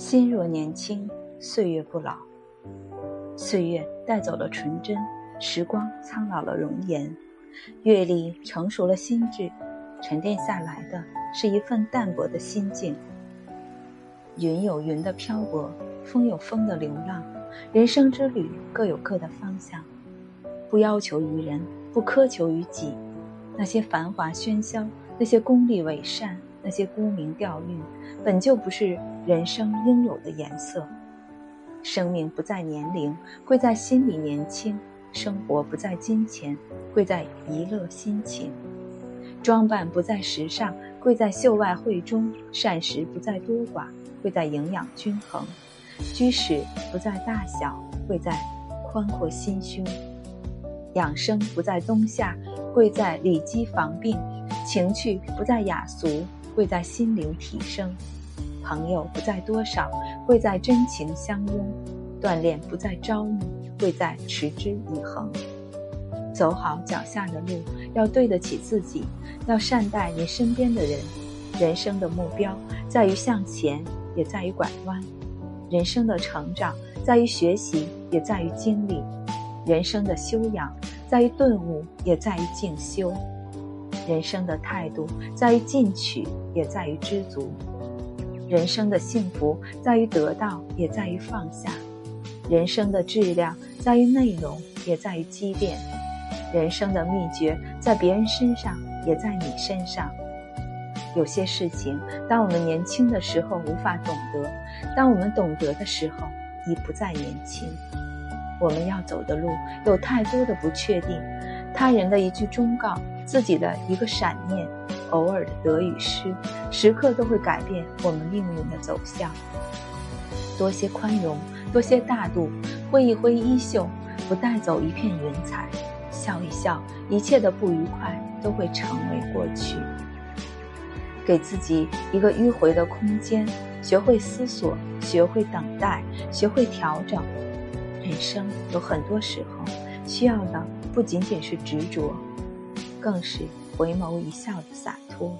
心若年轻，岁月不老。岁月带走了纯真，时光苍老了容颜，阅历成熟了心智，沉淀下来的是一份淡泊的心境。云有云的漂泊，风有风的流浪，人生之旅各有各的方向。不要求于人，不苛求于己。那些繁华喧嚣，那些功利伪善。那些沽名钓誉，本就不是人生应有的颜色。生命不在年龄，贵在心里年轻；生活不在金钱，贵在一乐心情；装扮不在时尚，贵在秀外慧中；膳食不在多寡，贵在营养均衡；居室不在大小，贵在宽阔心胸；养生不在冬夏，贵在理肌防病；情趣不在雅俗。贵在心灵提升，朋友不在多少，贵在真情相拥；锻炼不在朝暮，贵在持之以恒。走好脚下的路，要对得起自己，要善待你身边的人。人生的目标在于向前，也在于拐弯；人生的成长在于学习，也在于经历；人生的修养在于顿悟，也在于静修。人生的态度在于进取，也在于知足；人生的幸福在于得到，也在于放下；人生的质量在于内容，也在于积淀；人生的秘诀在别人身上，也在你身上。有些事情，当我们年轻的时候无法懂得，当我们懂得的时候，已不再年轻。我们要走的路有太多的不确定，他人的一句忠告。自己的一个闪念，偶尔的得与失，时刻都会改变我们命运的走向。多些宽容，多些大度，挥一挥衣袖，不带走一片云彩，笑一笑，一切的不愉快都会成为过去。给自己一个迂回的空间，学会思索，学会等待，学会调整。人生有很多时候，需要的不仅仅是执着。更是回眸一笑的洒脱。